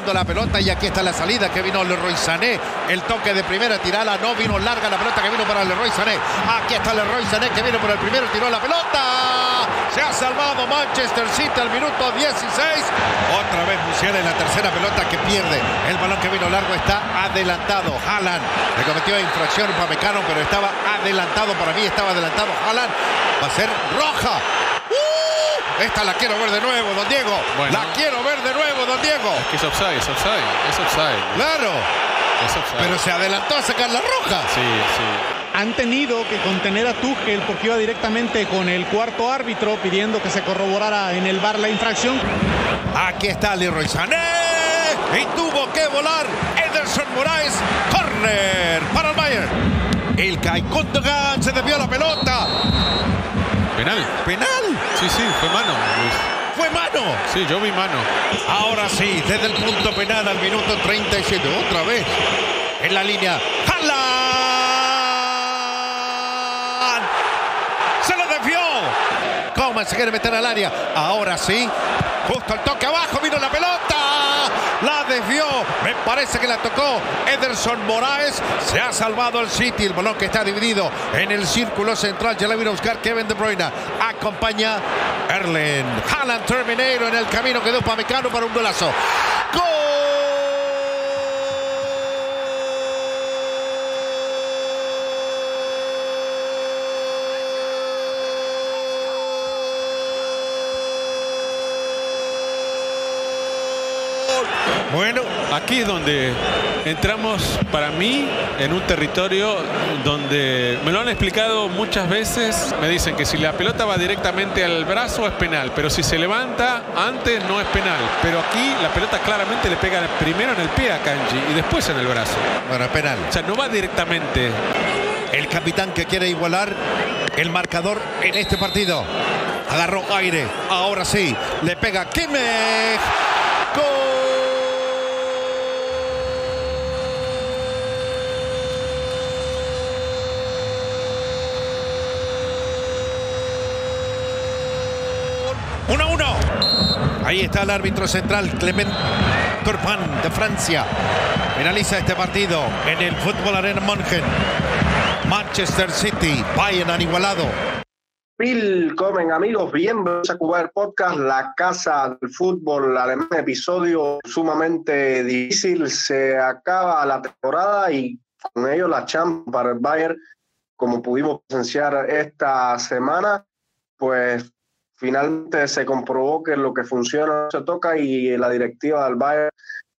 la pelota y aquí está la salida que vino Leroy Sané. El toque de primera tirada no vino larga la pelota que vino para Leroy Sané. Aquí está Leroy Sané que vino por el primero, tiró la pelota. Se ha salvado Manchester City al minuto 16. Otra vez Musiala en la tercera pelota que pierde. El balón que vino largo está adelantado. Haaland le cometió infracción Pamecano, pero estaba adelantado. Para mí estaba adelantado Haaland. Va a ser roja. Esta la quiero ver de nuevo, don Diego. La quiero ver de nuevo, don Diego. Es que es offside, es offside, es offside. Claro. Es offside. Pero se adelantó a sacar la roja. Sí, sí. Han tenido que contener a Tuchel porque iba directamente con el cuarto árbitro pidiendo que se corroborara en el bar la infracción. Aquí está Leroy Sané. Y tuvo que volar Ederson Moraes. Corner para el Bayern. El Gundogan se desvió la pelota. Penal. Penal. Sí, sí, fue mano. Luis. Fue mano. Sí, yo vi mano. Ahora sí, desde el punto penal al minuto 37. Otra vez. En la línea. Haaland. Se lo desvió. Coman se quiere meter al área. Ahora sí. Justo el toque abajo. Vino la pelota. La desvió. Me parece que la tocó Ederson Moraes. Se ha salvado el City. El balón que está dividido en el círculo central. Ya la vino a buscar Kevin De Bruyne. Acompaña Erlen. Haaland Terminator en el camino. Quedó Pamecano para un golazo. Bueno, Aquí es donde entramos, para mí, en un territorio donde me lo han explicado muchas veces. Me dicen que si la pelota va directamente al brazo es penal, pero si se levanta antes no es penal. Pero aquí la pelota claramente le pega primero en el pie a Kanji y después en el brazo. bueno, penal. O sea, no va directamente. El capitán que quiere igualar el marcador en este partido. Agarró aire. Ahora sí. Le pega Kimmich. Gol. Ahí está el árbitro central, Clement Turpin de Francia. Finaliza este partido en el Fútbol Arena München. Manchester City, Bayern han igualado. Willkommen amigos, bienvenidos a Cuba el Podcast, la casa del fútbol alemán, episodio sumamente difícil, se acaba la temporada y con ello la Champions para el Bayern, como pudimos presenciar esta semana, pues finalmente se comprobó que lo que funciona se toca y la directiva del Bayern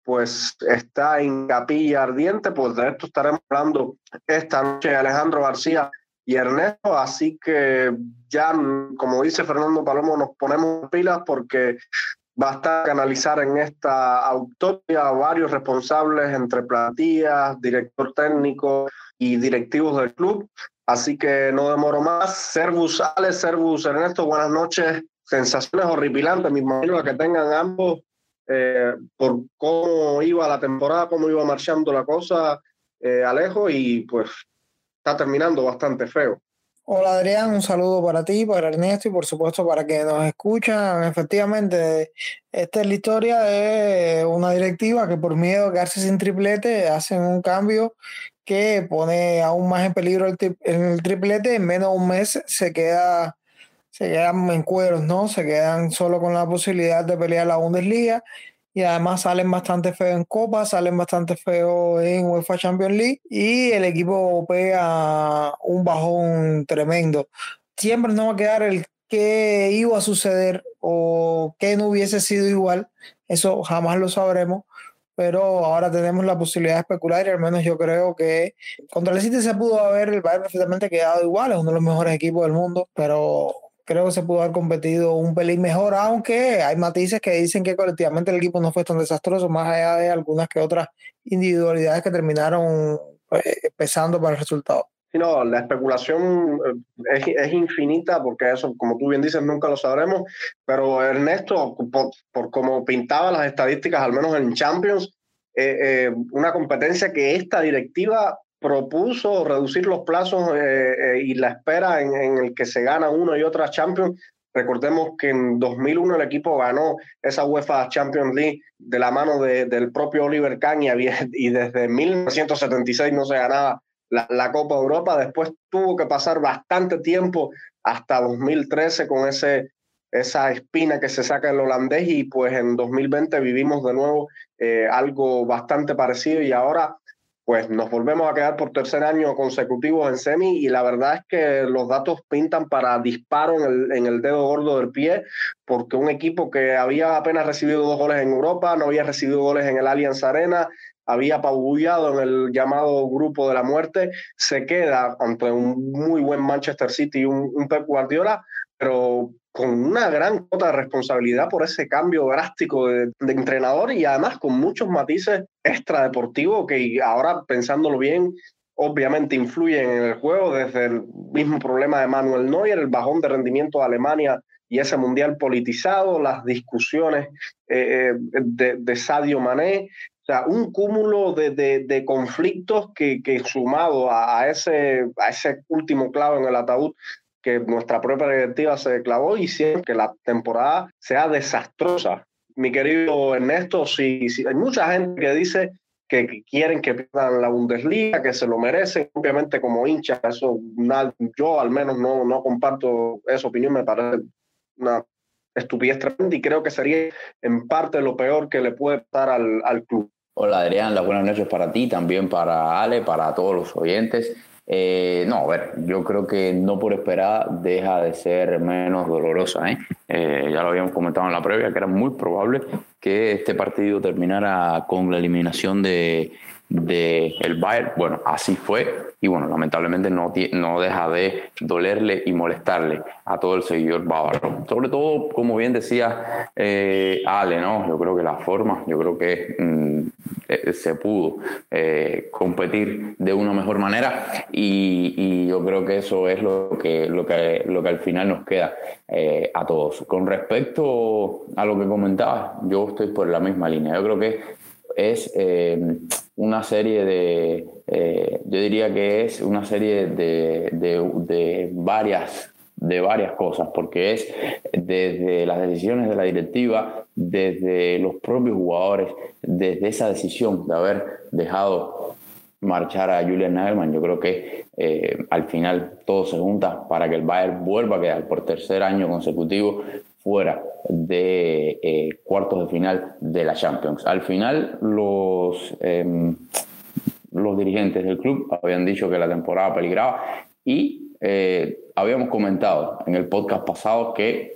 pues está en capilla ardiente, pues de esto estaremos hablando esta noche Alejandro García y Ernesto, así que ya, como dice Fernando Palomo, nos ponemos pilas porque basta canalizar en esta autopsia a varios responsables entre plantillas, director técnico y directivos del club. Así que no demoro más. Servus Alex, Servus Ernesto, buenas noches. Sensaciones horripilantes, me imagino que tengan ambos eh, por cómo iba la temporada, cómo iba marchando la cosa, eh, Alejo, y pues está terminando bastante feo. Hola Adrián, un saludo para ti, para Ernesto y por supuesto para quienes nos escuchan. Efectivamente, esta es la historia de una directiva que por miedo a quedarse sin triplete hacen un cambio que pone aún más en peligro el, tri- el triplete. En menos de un mes se queda se quedan en cueros, ¿no? Se quedan solo con la posibilidad de pelear la Bundesliga y además salen bastante feos en Copa, salen bastante feos en UEFA Champions League y el equipo pega un bajón tremendo. Siempre nos va a quedar el qué iba a suceder o qué no hubiese sido igual, eso jamás lo sabremos, pero ahora tenemos la posibilidad de especular y al menos yo creo que contra el City se pudo haber el Bayern perfectamente quedado igual, es uno de los mejores equipos del mundo, pero creo que se pudo haber competido un pelín mejor, aunque hay matices que dicen que colectivamente el equipo no fue tan desastroso, más allá de algunas que otras individualidades que terminaron pues, pesando para el resultado. No, la especulación eh, es, es, infinita porque eso, como tú bien dices, nunca lo sabremos, pero Ernesto, por, por como pintaba las estadísticas, al menos en Champions, eh, eh, una competencia que esta directiva propuso reducir los plazos eh, eh, y la espera en, en, el que se gana uno y otra Champions. Recordemos que en 2001 el equipo ganó esa UEFA Champions League de la mano del propio Oliver Kahn y, y desde 1976 no se ganaba la, Copa Europa. Después tuvo que pasar bastante tiempo hasta 2013 con ese, esa espina que se saca el holandés y pues en 2020 vivimos de nuevo eh, algo bastante parecido y ahora pues nos volvemos a quedar por tercer año consecutivo en semi y la verdad es que los datos pintan para disparo en el, en el dedo gordo del pie, porque un equipo que había apenas recibido dos goles en Europa, no había recibido goles en el Allianz Arena, había apabullado en el llamado grupo de la muerte, se queda ante un muy buen Manchester City y un, un Pep Guardiola, pero con una gran cuota de responsabilidad por ese cambio drástico de, entrenador y además con muchos matices extradeportivos que ahora pensándolo bien, obviamente influyen en el juego, desde el mismo problema de Manuel Neuer, el bajón de rendimiento de Alemania y ese mundial politizado, las discusiones eh, eh, de, de, Sadio Mané, o sea, un cúmulo de, de conflictos que, que sumado a, a, ese, a ese último clavo en el ataúd que nuestra propia directiva se clavó y que la temporada sea desastrosa. Mi querido Ernesto, si, si hay mucha gente que dice que, quieren que pierdan la Bundesliga, que se lo merecen, obviamente como hincha, eso yo al menos no, no comparto esa opinión, me parece una estupidez tremenda y creo que sería en parte lo peor que le puede pasar al, al club. Hola Adrián, las buenas noches para ti, también para Ale, para todos los oyentes. Eh, no, a ver, yo creo que no por esperar deja de ser menos dolorosa. ¿eh? ¿eh? ya lo habíamos comentado en la previa, que era muy probable que este partido terminara con la eliminación de, de el Bayern. Bueno, así fue y bueno, lamentablemente no, no deja de dolerle y molestarle a todo el seguidor bávaro. Sobre todo, como bien decía eh, Ale, ¿no? Yo creo que la forma, yo creo que mm, eh, se pudo eh, competir de una mejor manera y, y, yo creo que eso es lo que, lo que, lo que al final nos queda a todos. Con respecto a lo que comentaba, yo estoy por la misma línea. Yo creo que es una serie de, eh, yo diría que es una serie de, de, varias, de varias cosas, porque es desde las decisiones de la directiva, desde los propios jugadores, desde esa decisión de haber dejado marchar a Julian Nagelsmann, yo creo que eh, al final todo se junta para que el Bayern vuelva a quedar por tercer año consecutivo fuera de eh, cuartos de final de la Champions. Al final, los, em, los dirigentes del club habían dicho que la temporada peligraba y eh, habíamos comentado en el podcast pasado que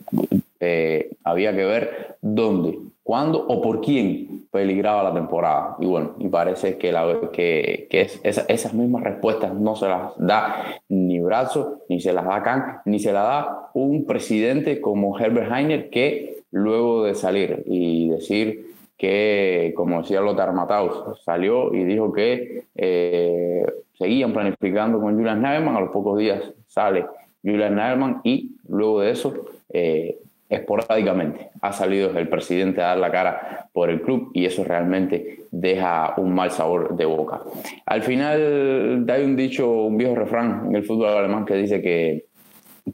eh, había que ver dónde, cuándo o por quién peligraba la temporada. Y bueno, y parece que, que, que es, esas mismas respuestas no se las da ni Brazo, ni se las da Khan, ni se las da un presidente como Herbert Heiner que luego de salir y decir que, como decía Lothar Matthaus, salió y dijo que eh, seguían planificando con Julian Nagelsmann, a los pocos días sale Julian Nagelsmann y luego de eso eh, esporádicamente ha salido el presidente a dar la cara por el club y eso realmente deja un mal sabor de boca. Al final hay un dicho, un viejo refrán en el fútbol alemán que dice que,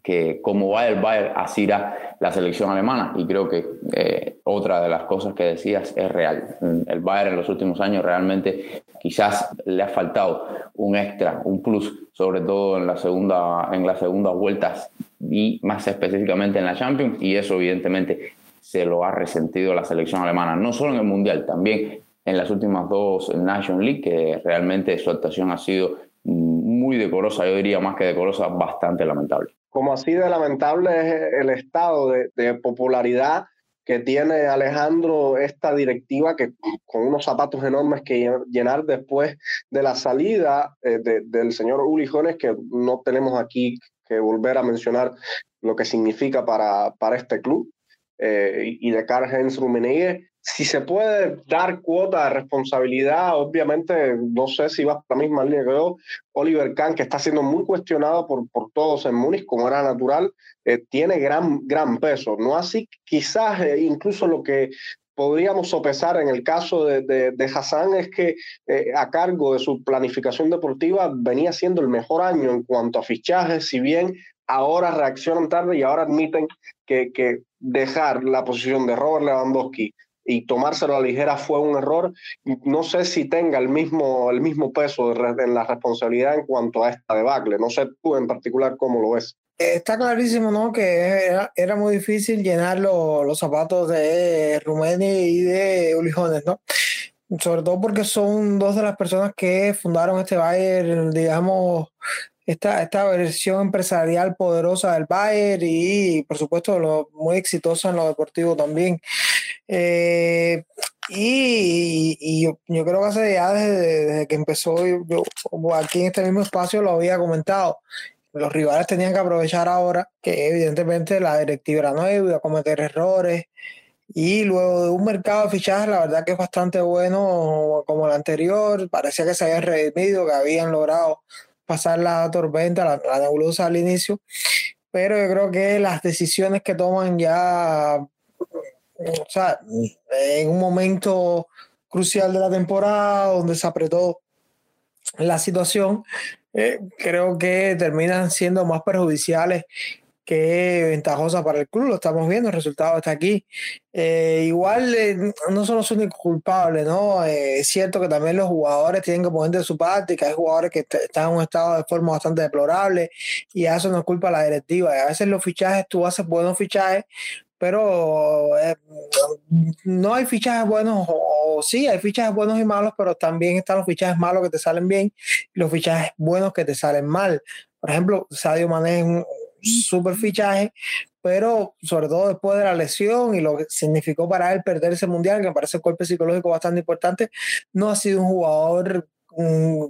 que como va el Bayern, así irá la selección alemana y creo que eh, otra de las cosas que decías es real. El Bayern en los últimos años realmente quizás le ha faltado un extra, un plus, sobre todo en la segunda en las segundas vueltas y más específicamente en la Champions, y eso evidentemente se lo ha resentido la selección alemana, no solo en el Mundial, también en las últimas dos Nation League, que realmente su actuación ha sido muy decorosa, yo diría más que decorosa, bastante lamentable. Como así de lamentable es el estado de, popularidad que tiene Alejandro esta directiva que con unos zapatos enormes que llenar después de la salida eh, del señor Uli Jones, que no tenemos aquí que volver a mencionar lo que significa para, para este club eh, y de Karl-Heinz Rummenigge. Si se puede dar cuota de responsabilidad, obviamente no sé si va por la misma línea que yo. Oliver Kahn, que está siendo muy cuestionado por, por todos en Múnich, como era natural, eh, tiene gran, gran peso. No así, quizás eh, incluso lo que podríamos sopesar en el caso de, de, Hassan es que eh, a cargo de su planificación deportiva venía siendo el mejor año en cuanto a fichajes, si bien ahora reaccionan tarde y ahora admiten que, que dejar la posición de Robert Lewandowski y tomárselo a la ligera fue un error. No sé si tenga el mismo, el mismo peso en la responsabilidad en cuanto a esta debacle. No sé tú en particular cómo lo ves. Está clarísimo, ¿no? Que era, muy difícil llenar los zapatos de Rumeni y de Ulijones, ¿no? Sobre todo porque son dos de las personas que fundaron este Bayern, digamos, esta, esta versión empresarial poderosa del Bayern y, por supuesto, lo, muy exitosa en lo deportivo también. Eh, y, yo, creo que hace ya desde, que empezó, aquí en este mismo espacio lo había comentado, los rivales tenían que aprovechar ahora que evidentemente la directiva era nueva, iba a cometer errores. Y luego de un mercado de fichajes, la verdad que es bastante bueno como el anterior. Parecía que se había redimido, que habían logrado pasar la tormenta, la, la nebulosa al inicio. Pero yo creo que las decisiones que toman ya, o sea, en un momento crucial de la temporada, donde se apretó la situación, eh, creo que terminan siendo más perjudiciales que ventajosas para el club. Lo estamos viendo, el resultado está aquí. Eh, igual eh, no son los únicos culpables, ¿no? es cierto que también los jugadores tienen que poner de su parte, hay jugadores que están en un estado de forma bastante deplorable y a eso no es culpa la directiva. A veces los fichajes, tú haces buenos fichajes, pero no hay fichajes buenos, o, sí, hay fichajes buenos y malos, pero también están los fichajes malos que te salen bien y los fichajes buenos que te salen mal. Por ejemplo, Sadio Mané es un super fichaje, pero sobre todo después de la lesión y lo que significó para él perder ese mundial, que me parece un golpe psicológico bastante importante, no ha sido un jugador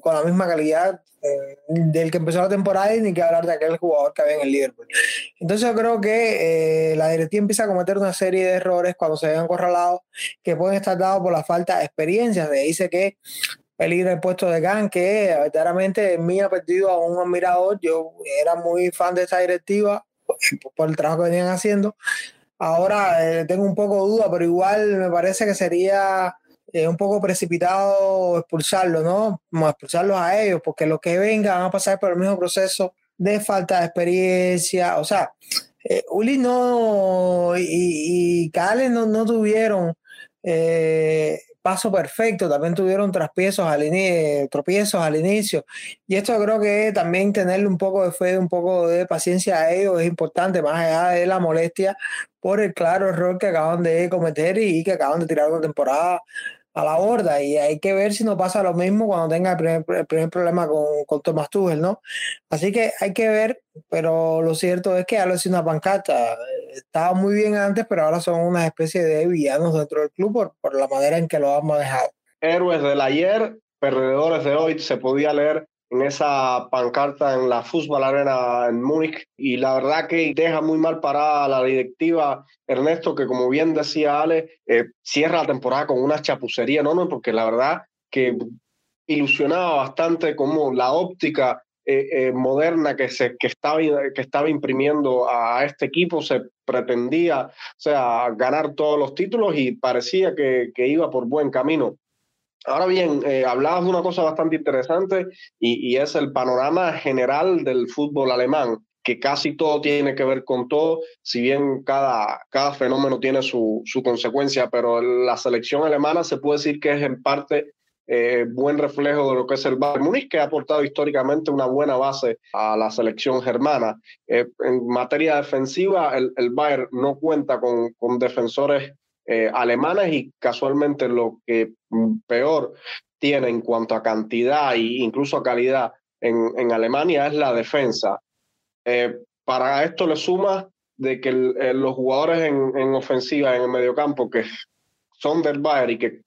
con la misma calidad eh, del que empezó la temporada y ni que hablar de aquel jugador que había en el Liverpool. Entonces yo creo que eh, la directiva empieza a cometer una serie de errores cuando se ven acorralados que pueden estar dados por la falta de experiencia. Se dice que peligra el puesto de Gan, que verdaderamente en mí ha perdido a un admirador. Yo era muy fan de esta directiva por el trabajo que venían haciendo. Ahora eh, tengo un poco de duda, pero igual me parece que sería es un poco precipitado expulsarlo, ¿no? Como expulsarlos a ellos, porque los que vengan van a pasar por el mismo proceso de falta de experiencia. O sea, eh, Uli no y, y no, no tuvieron eh, paso perfecto, también tuvieron traspiezos al inicio, tropiezos al inicio. Y esto creo que también tenerle un poco de fe, un poco de paciencia a ellos es importante, más allá de la molestia por el claro error que acaban de cometer y que acaban de tirar una temporada a la borda y hay que ver si no pasa lo mismo cuando tenga el primer, problema con, con Thomas Tuchel, ¿no? Así que hay que ver, pero lo cierto es que ya lo es una pancarta. Estaba muy bien antes, pero ahora son una especie de villanos dentro del club por, por la manera en que lo han manejado. Héroes del ayer, perdedores de hoy, se podía leer en esa pancarta en la Fútbol Arena en Múnich. Y la verdad que deja muy mal parada la directiva Ernesto que como bien decía Ale eh, cierra la temporada con una chapucería no porque la verdad que ilusionaba bastante como la óptica eh, eh, moderna que se que estaba que estaba imprimiendo a este equipo. Se pretendía o sea ganar todos los títulos y parecía que iba por buen camino Ahora bien, eh, hablabas de una cosa bastante interesante y, es el panorama general del fútbol alemán, que casi todo tiene que ver con todo, si bien cada, cada fenómeno tiene su, su consecuencia, pero la selección alemana se puede decir que es en parte eh, buen reflejo de lo que es el Bayern Múnich, que ha aportado históricamente una buena base a la selección germana. Eh, en materia defensiva, el, el Bayern no cuenta con, con defensores eh, alemanas y casualmente lo que peor tiene en cuanto a cantidad e incluso a calidad en, en Alemania es la defensa. Eh, para esto le suma de que los jugadores en, en, ofensiva, en el mediocampo, que son del Bayern y que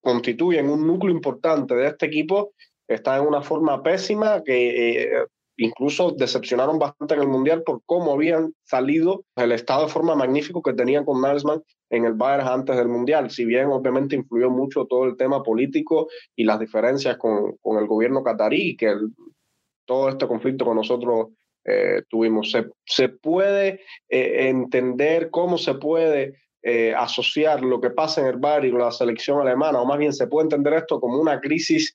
constituyen un núcleo importante de este equipo, están en una forma pésima que eh, incluso decepcionaron bastante en el Mundial por cómo habían salido el estado de forma magnífico que tenían con Nagelsmann en el Bayern antes del Mundial, si bien obviamente influyó mucho todo el tema político y las diferencias con, con el gobierno catarí, que todo este conflicto con nosotros eh, tuvimos. Se, se puede eh, entender cómo se puede eh, asociar lo que pasa en el Bayern con la selección alemana, o más bien se puede entender esto como una crisis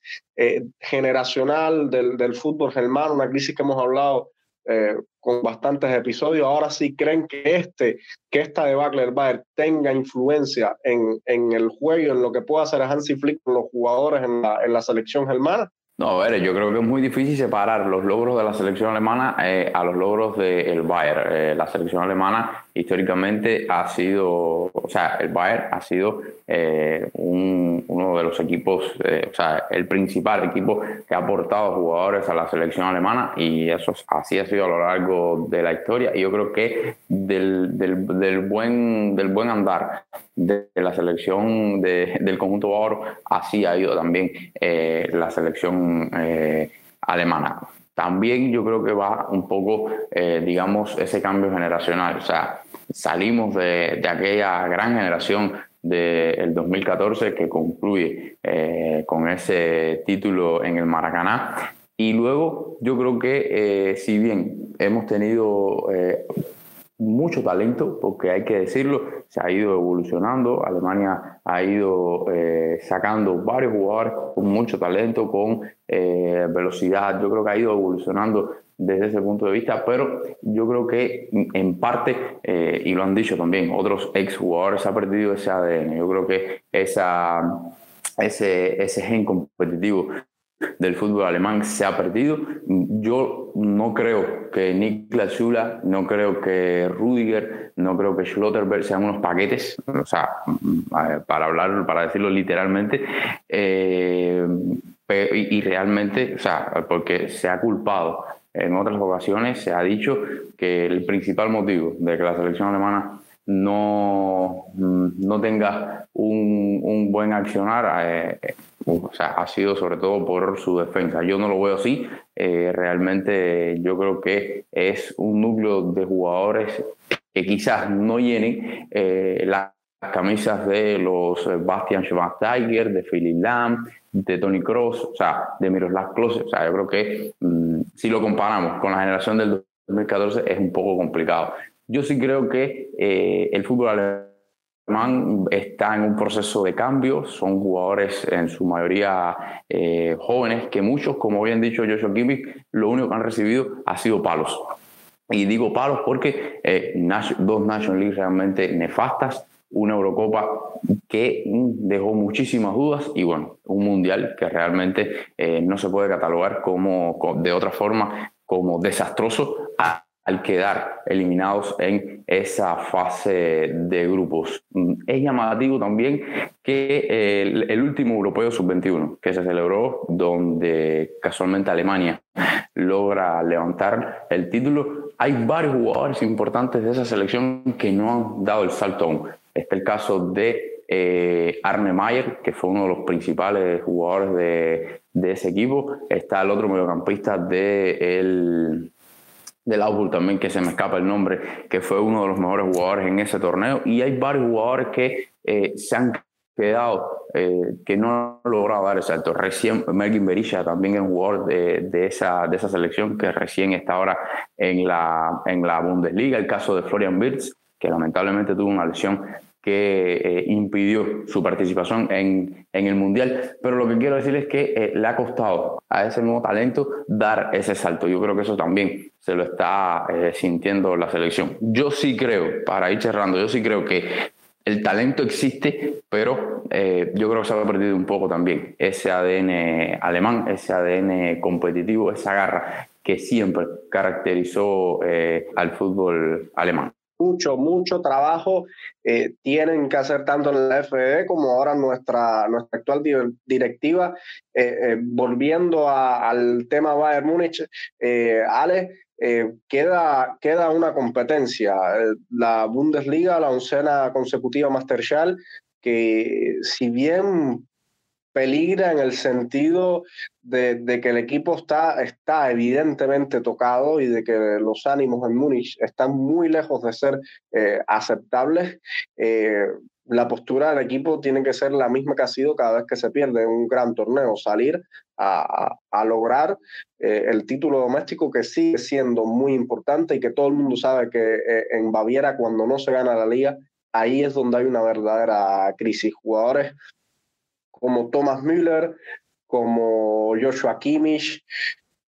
generacional del, del fútbol germano, una crisis que hemos hablado eh, con bastantes episodios. Ahora sí creen que este, que esta debacle del Bayern tenga influencia en, en el juego, en lo que pueda hacer Hansi Flick con los jugadores en la, en la selección germana. No, a ver, yo creo que es muy difícil separar los logros de la selección alemana eh, a los logros del Bayern. Eh, la selección alemana históricamente ha sido, o sea, el Bayern ha sido eh, uno de los equipos, o sea, el principal equipo que ha aportado jugadores a la selección alemana y eso así ha sido a lo largo de la historia. Y yo creo que del, del, del buen, del buen andar de la selección de, del conjunto bávaro, así ha ido también la selección eh, alemana. También yo creo que va un poco, eh, digamos, ese cambio generacional. O sea, salimos de, aquella gran generación del 2014 que concluye eh, con ese título en el Maracaná. Y luego yo creo que si bien hemos tenido mucho talento, porque hay que decirlo, se ha ido evolucionando, Alemania ha ido eh, sacando varios jugadores con mucho talento, con eh, velocidad, yo creo que ha ido evolucionando desde ese punto de vista, pero yo creo que en parte, eh, y lo han dicho también otros ex jugadores, ha perdido ese ADN, yo creo que ese, ese gen competitivo del fútbol alemán se ha perdido. Yo no creo que Niklas Schula, no creo que Rudiger, no creo que Schlotterberg sean unos paquetes, o sea, para hablar, para decirlo literalmente, eh, y, realmente, o sea, porque se ha culpado en otras ocasiones, se ha dicho que el principal motivo de que la selección alemana no, no tenga un, un buen accionar, eh, sea, ha sido sobre todo por su defensa. Yo no lo veo así. Eh, realmente yo creo que es un núcleo de jugadores que quizás no llenen eh, las camisas de los Bastian Schweinsteiger, de Philip Lam, de Tony Cross, o sea, de Miroslav Klose. O sea, yo creo que mm, si lo comparamos con la generación del 2014 es un poco complicado. Yo sí creo que eh, el fútbol alemán está en un proceso de cambio, son jugadores en su mayoría eh, jóvenes, que muchos, como bien dicho Joshua Kimmich, lo único que han recibido ha sido palos. Y digo palos porque eh, dos National League realmente nefastas, una Eurocopa que dejó muchísimas dudas y bueno, un Mundial que realmente eh, no se puede catalogar como, de otra forma como desastroso al quedar eliminados en esa fase de grupos. Mm, es llamativo también que el, último europeo sub-21 que se celebró, donde casualmente Alemania logra levantar el título, hay varios jugadores importantes de esa selección que no han dado el salto aún. Está el caso de eh, Arne Mayer, que fue uno de los principales jugadores de, de ese equipo. Está el otro mediocampista de el del Augsburg también, que se me escapa el nombre, que fue uno de los mejores jugadores en ese torneo. Y hay varios jugadores que eh, se han quedado, eh, que no han logrado dar el salto. Recién Melvin Berisha también es un jugador de, de, esa, de esa selección que recién está ahora en la, en la Bundesliga. El caso de Florian Wirtz, que lamentablemente tuvo una lesión que eh, impidió su participación en, en, el Mundial. Pero lo que quiero decir es que eh, le ha costado a ese nuevo talento dar ese salto. Yo creo que eso también se lo está eh, sintiendo la selección. Yo sí creo, para ir cerrando, yo sí creo que el talento existe, pero yo creo que se ha perdido un poco también ese ADN alemán, ese ADN competitivo, esa garra que siempre caracterizó al fútbol alemán mucho, mucho trabajo eh, tienen que hacer tanto en la FD como ahora nuestra, nuestra actual directiva. Eh, eh, volviendo al tema Bayern Múnich, Ale, queda, queda una competencia. La Bundesliga, la oncena consecutiva Masterschal, que si bien peligra en el sentido de, que el equipo está, está evidentemente tocado y de que los ánimos en Múnich están muy lejos de ser eh, aceptables. Eh, la postura del equipo tiene que ser la misma que ha sido cada vez que se pierde un gran torneo, salir a, lograr eh, el título doméstico que sigue siendo muy importante y que todo el mundo sabe que en Baviera cuando no se gana la liga, ahí es donde hay una verdadera crisis. Jugadores como Thomas Müller, como Joshua Kimmich,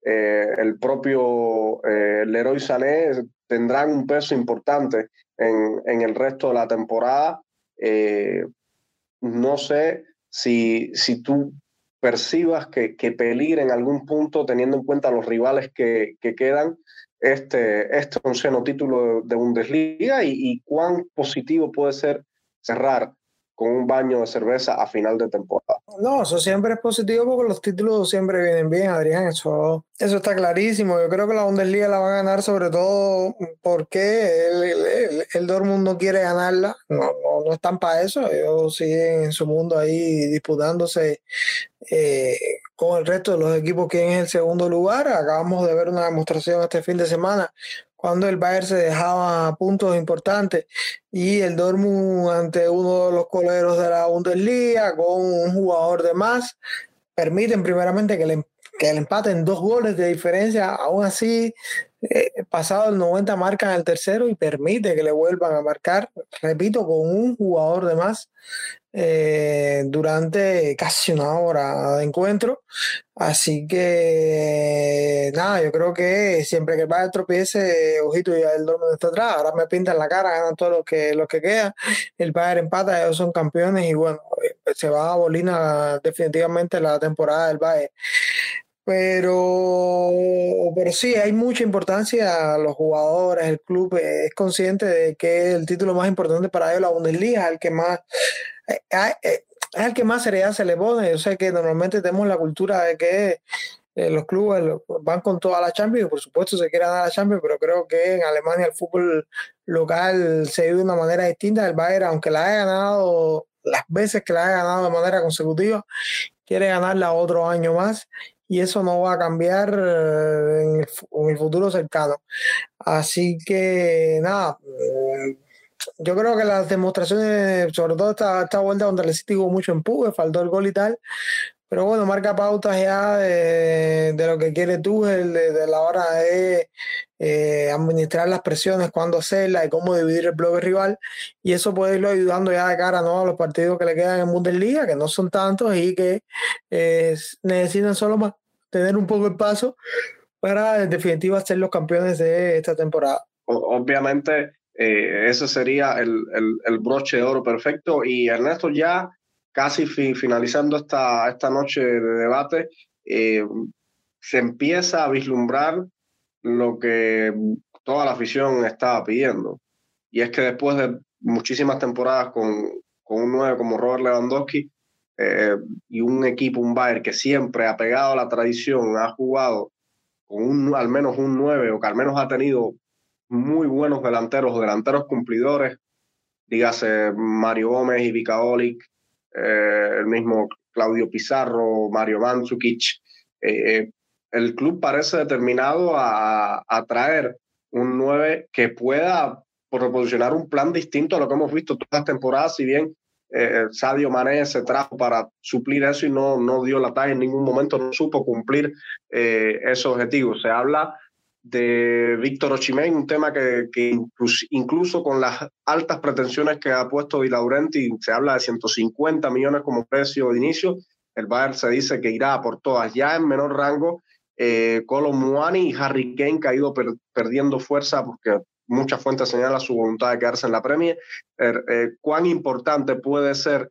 el propio Leroy Sané tendrán un peso importante en, en el resto de la temporada. no sé si, si tú percibas que, que peligra en algún punto, teniendo en cuenta los rivales que, que quedan, este, este onceno título de Bundesliga y, y cuán positivo puede ser cerrar con un baño de cerveza a final de temporada. No, eso siempre es positivo porque los títulos siempre vienen bien, Adrián. Eso, eso está clarísimo. Yo creo que la Bundesliga la va a ganar sobre todo porque el, el, el Dortmund no quiere ganarla. No, no, no están para eso. Ellos siguen en su mundo ahí disputándose eh, con el resto de los equipos que en el segundo lugar. Acabamos de ver una demostración este fin de semana cuando el Bayern se dejaba puntos importantes y el Dortmund ante uno de los coleros de la Bundesliga con un jugador de más permiten primeramente que le, que le empaten dos goles de diferencia, aún así eh, pasado el 90 marcan el tercero y permite que le vuelvan a marcar, repito, con un jugador de más eh, durante casi una hora de encuentro. Así que nada, yo creo que siempre que el tropiece, ojito, ya el Dortmund está atrás, ahora me pintan la cara, ganan todos los que, los que quedan, el Bayern empata, ellos son campeones y bueno, eh, se va a Bolina definitivamente la temporada del Bayern pero, pero sí, hay mucha importancia a los jugadores, el club es consciente de que el título más importante para ellos, la Bundesliga, es el que más, eh, eh, es el que más seriedad se le pone. Yo sé que normalmente tenemos la cultura de que eh, los clubes van con toda la Champions, por supuesto se quiere dar la Champions, pero creo que en Alemania el fútbol local se vive de una manera distinta. El Bayern, aunque la haya ganado las veces que la haya ganado de manera consecutiva, quiere ganarla otro año más y eso no va a cambiar eh, en el, futuro cercano. Así que nada, mm, yo creo que las demostraciones, sobre todo esta, esta vuelta donde el City mucho empuje, faltó el gol y tal, pero bueno, marca pautas ya de, lo que quiere tú, de, de la hora de eh, administrar las presiones, cuándo hacerlas y cómo dividir el bloque rival. Y eso puede irlo ayudando ya de cara ¿no? a los partidos que le quedan en Bundesliga, que no son tantos y que eh, necesitan solo más tener un poco el paso para en definitiva ser los campeones de esta temporada. Obviamente, eh, ese sería el, el, el broche de oro perfecto. Y Ernesto, ya casi finalizando esta, esta noche de debate, eh, se empieza a vislumbrar lo que toda la afición estaba pidiendo. Y es que después de muchísimas temporadas con, con un 9 como Robert Lewandowski eh, y un equipo, un Bayern que siempre ha pegado a la tradición, ha jugado con un, al menos un 9 o que al menos ha tenido muy buenos delanteros, delanteros cumplidores, dígase Mario Gómez y Vikaolic, eh, el mismo Claudio Pizarro, Mario Mandzukic. Eh, eh, el club parece determinado a, a, traer un 9 que pueda proporcionar un plan distinto a lo que hemos visto todas las temporadas, si bien Sadio Mané se trajo para suplir eso y no, no dio la talla en ningún momento, no supo cumplir esos objetivos. Se habla de Víctor Ochimen, un tema que, que incluso, incluso, con las altas pretensiones que ha puesto Di Laurenti, se habla de 150 millones como precio de inicio, el Bayern se dice que irá por todas. Ya en menor rango, eh, y Harry Kane que ha ido per, perdiendo fuerza porque muchas fuentes señalan su voluntad de quedarse en la Premier. Er, eh, ¿Cuán importante puede ser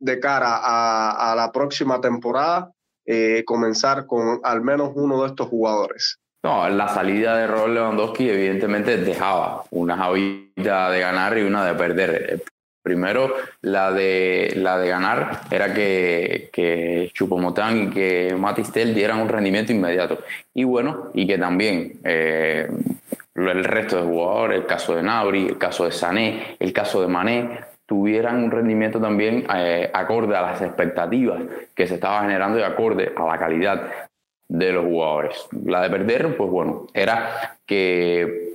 de cara a, a la próxima temporada eh, comenzar con al menos uno de estos jugadores? No, la salida de Robert Lewandowski evidentemente dejaba una habita de ganar y una de perder. Primero, la de, la de ganar era que, que Chupomotán y que Matistel dieran un rendimiento inmediato. Y bueno, y que también eh, el resto de jugadores, el caso de Nabri, el caso de Sané, el caso de Mané, tuvieran un rendimiento también eh, acorde a las expectativas que se estaba generando y acorde a la calidad de los jugadores. La de perder, pues bueno, era que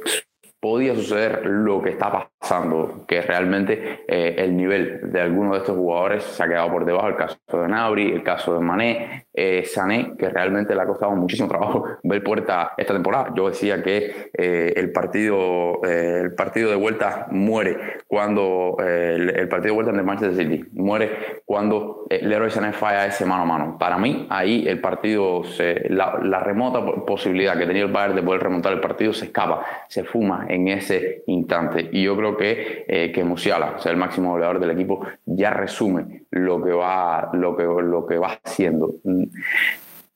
podía suceder lo que está pasando, que realmente eh, el nivel de algunos de estos jugadores se ha quedado por debajo. El caso de Nabri, el caso de Mané, eh, Sané, que realmente le ha costado muchísimo trabajo ver puerta esta temporada. Yo decía que eh, el, partido, el partido de vuelta muere cuando eh, el, partido de vuelta de Manchester City, muere cuando eh, Leroy Sané falla ese mano a mano. Para mí, ahí el partido, se, la, remota posibilidad que tenía el Bayern de poder remontar el partido se escapa, se fuma en ese instante. Y yo creo que, eh, que Musiala, o sea, el máximo goleador del equipo, ya resume lo que va, lo que, lo que va haciendo.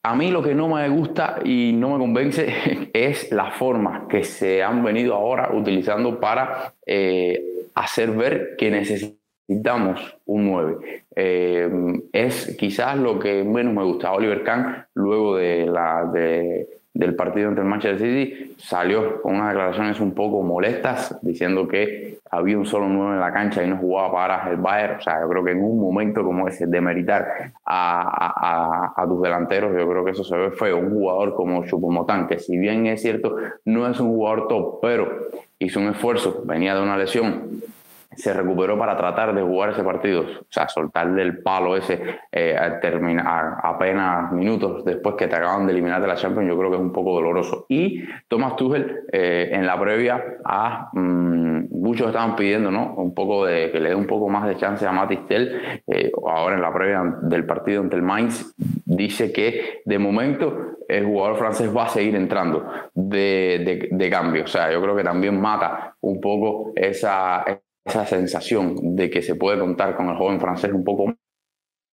A mí lo que no me gusta y no me convence es la forma que se han venido ahora utilizando para eh, hacer ver que necesitamos un 9. Eh, es quizás lo que menos me gusta. Oliver Kahn, luego de la, de, del partido entre el Manchester City, salió con unas declaraciones un poco molestas, diciendo que había un solo nuevo en la cancha y no jugaba para el Bayern. O sea, yo creo que en un momento como ese, de meritar a, a, tus delanteros, yo creo que eso se ve feo. Un jugador como Chupomotán, que si bien es cierto, no es un jugador top, pero hizo un esfuerzo, venía de una lesión se recuperó para tratar de jugar ese partido, o sea, soltar del palo ese eh, terminar apenas minutos después que te acaban de eliminar de la Champions, yo creo que es un poco doloroso. Y Thomas Tuchel eh, en la previa a mm, muchos estaban pidiendo, ¿no? Un poco de que le dé un poco más de chance a Matistel. Eh, ahora en la previa del partido ante el Mainz dice que de momento el jugador francés va a seguir entrando de, de cambio. O sea, yo creo que también mata un poco esa esa sensación de que se puede contar con el joven francés un poco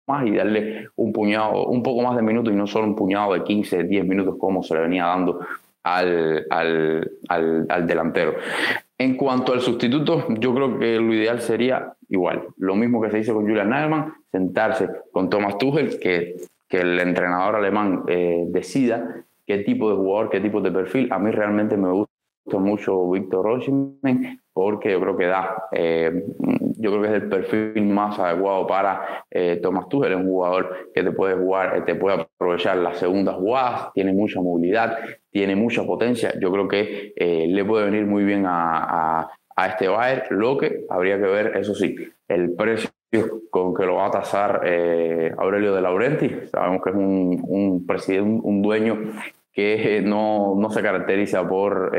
más y darle un puñado, un poco más de minutos y no solo un puñado de 15, 10 minutos como se le venía dando al, al, al, delantero. En cuanto al sustituto, yo creo que lo ideal sería igual, lo mismo que se dice con Julian Nagelsmann, sentarse con Thomas Tuchel, que, que el entrenador alemán eh, decida qué tipo de jugador, qué tipo de perfil. A mí realmente me gusta mucho Víctor Rochimen porque yo creo que da, eh, yo creo que es el perfil más adecuado para eh, Thomas Tuchel, es un jugador que te puede jugar, eh, te puede aprovechar las segundas jugadas, tiene mucha movilidad, tiene mucha potencia, yo creo que eh, le puede venir muy bien a, a, a, este Bayern, lo que habría que ver, eso sí, el precio con que lo va a tasar Aurelio de Laurenti, sabemos que es un, un presidente, un dueño que no, no se caracteriza por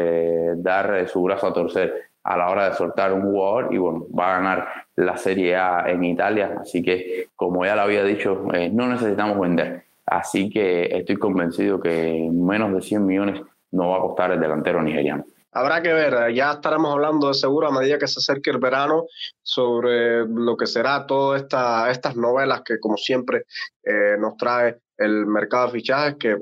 dar su brazo a torcer a la hora de soltar un jugador y bueno, va a ganar la Serie A en Italia, así que como ya lo había dicho, eh, no necesitamos vender, así que estoy convencido que menos de 100 millones no va a costar el delantero nigeriano. Habrá que ver, ya estaremos hablando de seguro a medida que se acerque el verano sobre lo que será todas esta, estas novelas que como siempre eh, nos trae el mercado de fichajes que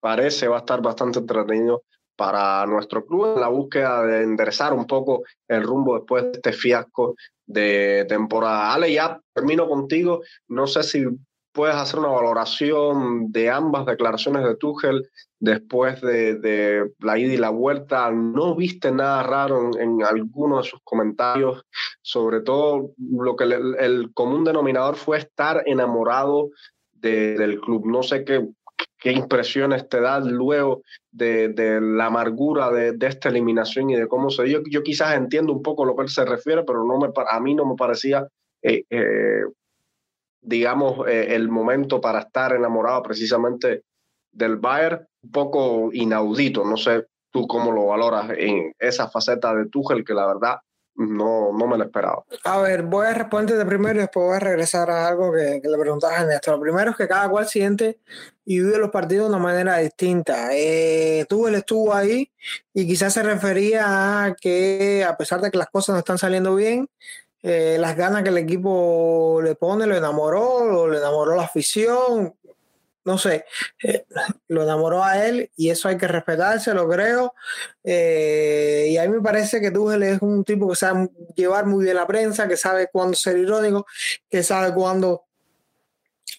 parece va a estar bastante entretenido para nuestro club en la búsqueda de enderezar un poco el rumbo después de este fiasco de temporada. Ale, ya termino contigo. No sé si puedes hacer una valoración de ambas declaraciones de Tuchel después de, la ida y la vuelta. ¿No viste nada raro en, alguno de sus comentarios? Sobre todo lo que el, común denominador fue estar enamorado del club. No sé qué, qué impresiones te da luego de, la amargura de, esta eliminación y de cómo se. Yo quizás entiendo un poco lo que él se refiere, pero no me, a mí no me parecía, eh, eh, digamos, eh, el momento para estar enamorado precisamente del Bayern, un poco inaudito. No sé tú cómo lo valoras en esa faceta de Tuchel, que la verdad no, no me lo esperaba. A ver, voy a responder de primero y después voy a regresar a algo que, le preguntabas a Néstor. Lo primero es que cada cual siente y vive los partidos de una manera distinta. Eh, tú, él estuvo ahí y quizás se refería a que a pesar de que las cosas no están saliendo bien, eh, las ganas que el equipo le pone, lo enamoró, lo, le enamoró la afición, no sé, eh, lo enamoró a él y eso hay que respetarse, lo creo. Eh, y a mí me parece que Tuchel es un tipo que sabe llevar muy bien la prensa, que sabe cuándo ser irónico, que sabe cuándo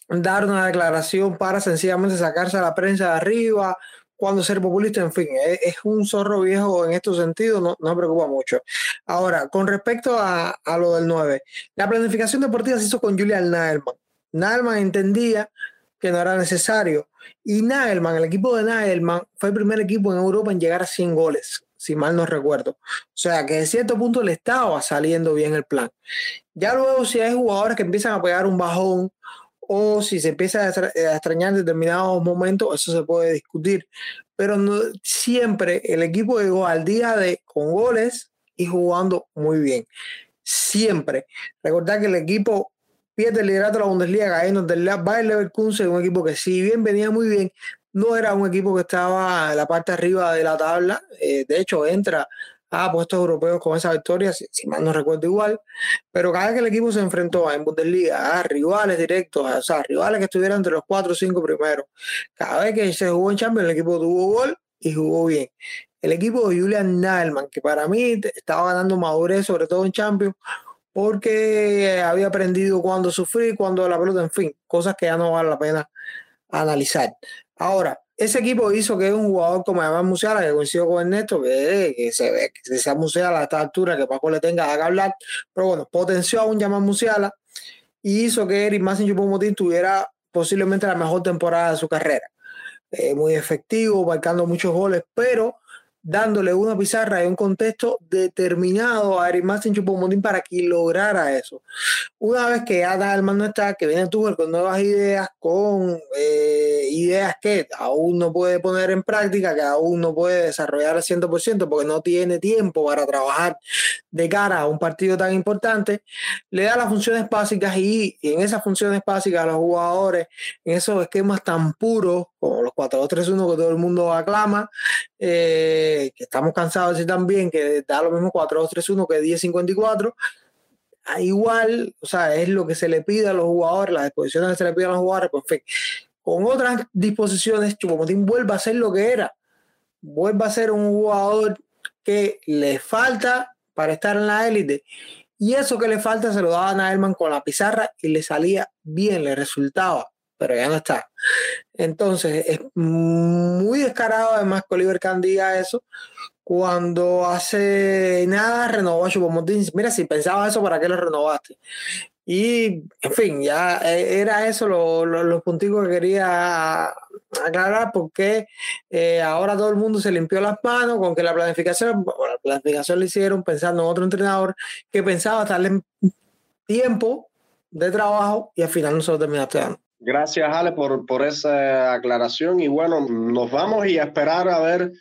dar una declaración para sencillamente sacarse a la prensa de arriba, cuando ser populista, en fin, es, un zorro viejo en estos sentidos, no, no me preocupa mucho. Ahora, con respecto a, a lo del 9, la planificación deportiva se hizo con Julian Naelman. Naelman entendía que no era necesario. Y Nagelman, el equipo de Nagelman, fue el primer equipo en Europa en llegar a 100 goles, si mal no recuerdo. O sea, que de cierto punto le estaba saliendo bien el plan. Ya luego, si hay jugadores que empiezan a pegar un bajón o si se empieza a extrañar en determinados momentos, eso se puede discutir. Pero siempre el equipo llegó al día de con goles y jugando muy bien. siempre. Recordar que el equipo pierde el liderato de la Bundesliga cayendo del Bayer Leverkusen, un equipo que si bien venía muy bien, no era un equipo que estaba en la parte arriba de la tabla. Eh, de hecho, entra a puestos europeos con esa victoria, si, mal no recuerdo igual. Pero cada vez que el equipo se enfrentó en Bundesliga a rivales directos, o sea, rivales que estuvieran entre los cuatro o cinco primeros, cada vez que se jugó en Champions, el equipo tuvo gol y jugó bien. El equipo de Julian Nalman, que para mí estaba ganando madurez, sobre todo en Champions, porque había aprendido cuándo sufrir, cuándo la pelota, en fin, cosas que ya no vale la pena analizar. Ahora, ese equipo hizo que un jugador como Además Musiala, que coincido con Ernesto, que, que se ve que sea Musiala a esta altura, que Paco le tenga que hablar, pero bueno, potenció a un Yaman Musiala y hizo que Eric Massin Chupomotín tuviera posiblemente la mejor temporada de su carrera. Eh, muy efectivo, marcando muchos goles, pero dándole una pizarra y un contexto determinado a Eric Chupomondín para que lograra eso. Una vez que ya Dalman no está, que viene Tuchel con nuevas ideas, con eh, ideas que aún no puede poner en práctica, que aún no puede desarrollar al 100% porque no tiene tiempo para trabajar de cara a un partido tan importante, le da las funciones básicas y, en esas funciones básicas a los jugadores, en esos esquemas tan puros como los 4-2-3-1 que todo el mundo aclama, eh, que estamos cansados de decir también que da lo mismo 4-2-3-1 que 10-54. Ah, igual, o sea, es lo que se le pide a los jugadores, las disposiciones que se le piden a los jugadores, pues con otras disposiciones, Chupomotín vuelve a ser lo que era, vuelve a ser un jugador que le falta para estar en la élite. Y eso que le falta se lo daba a Naelman con la pizarra y le salía bien, le resultaba pero ya no está. Entonces, es muy descarado además que Oliver Kahn diga eso cuando hace nada renovó a Chupomotín. Mira, si pensaba eso, ¿para qué lo renovaste? Y, en fin, ya eh, era eso los puntos que quería aclarar, porque eh, ahora todo el mundo se limpió las manos con que la planificación, la planificación le hicieron pensando en otro entrenador que pensaba darle tiempo de trabajo y al final no se lo terminaste dando. Gracias, Ale, por, por esa aclaración. Y bueno, nos vamos y a esperar a ver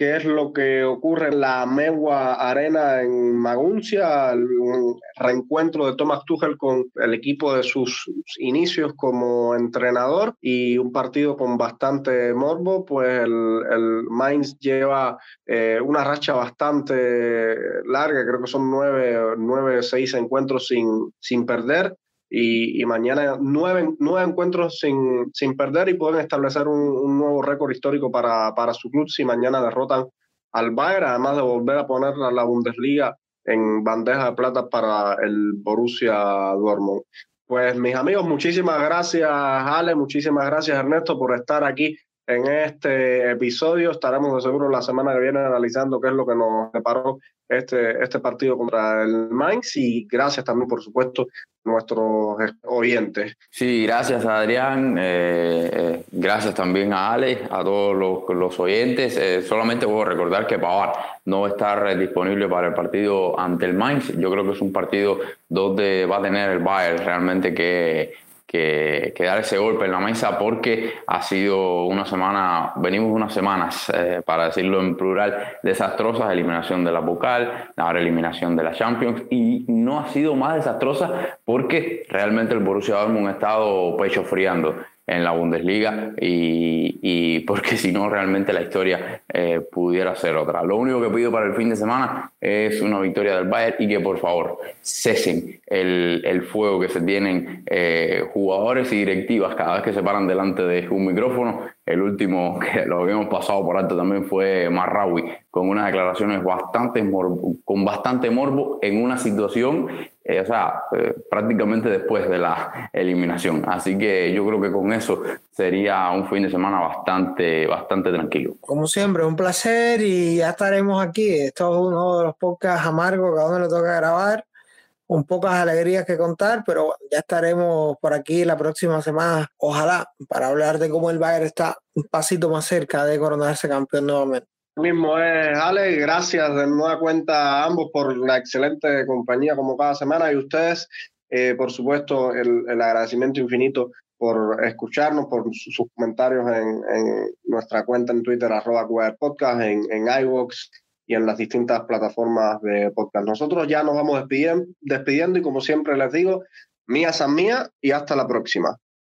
qué es lo que ocurre en la Megua Arena en Maguncia, un reencuentro de Thomas Tuchel con el equipo de sus inicios como entrenador y un partido con bastante morbo, pues el, el Mainz lleva eh, una racha bastante larga, creo que son nueve, nueve seis encuentros sin, sin perder y, mañana nueve, nueve encuentros sin, sin, perder y pueden establecer un, nuevo récord histórico para, para, su club si mañana derrotan al Bayern, además de volver a poner a la Bundesliga en bandeja de plata para el Borussia Dortmund. Pues mis amigos, muchísimas gracias Ale, muchísimas gracias Ernesto por estar aquí en este episodio. Estaremos de seguro la semana que viene analizando qué es lo que nos preparó este, este partido contra el Mainz y gracias también, por supuesto, a nuestros oyentes. Sí, gracias Adrián, eh, eh, gracias también a Ale, a todos los, los oyentes. Eh, solamente puedo recordar que Pavar no va a estar disponible para el partido ante el Mainz. Yo creo que es un partido donde va a tener el Bayern realmente que que, dar ese golpe en la mesa porque ha sido una semana, venimos unas semanas, eh, para decirlo en plural, desastrosas, eliminación de la Bucal, ahora eliminación de la Champions y no ha sido más desastrosa porque realmente el Borussia Dortmund ha estado pecho friando en la Bundesliga y, porque si no realmente la historia eh, pudiera ser otra. Lo único que pido para el fin de semana es una victoria del Bayern y que por favor cesen el, el fuego que se tienen eh, jugadores y directivas cada vez que se paran delante de un micrófono. El último que lo habíamos pasado por alto también fue Marraui, con unas declaraciones bastante con bastante morbo en una situación eh, o sea, eh, prácticamente después de la eliminación. Así que yo creo que con eso sería un fin de semana bastante, bastante tranquilo. Como siempre, un placer y ya estaremos aquí. Esto es uno de los podcasts amargos que a uno le toca grabar. Un pocas alegrías que contar, pero ya estaremos por aquí la próxima semana, ojalá, para hablar de cómo el Bayern está un pasito más cerca de coronarse campeón nuevamente. Mismo es Ale, gracias de nueva cuenta a ambos por la excelente compañía como cada semana y ustedes, eh, por supuesto, el, agradecimiento infinito por escucharnos, por sus comentarios en, nuestra cuenta en Twitter, arroba Podcast, en, en iVoox y en las distintas plataformas de podcast. Nosotros ya nos vamos despidiendo, y como siempre les digo, mía san mía y hasta la próxima.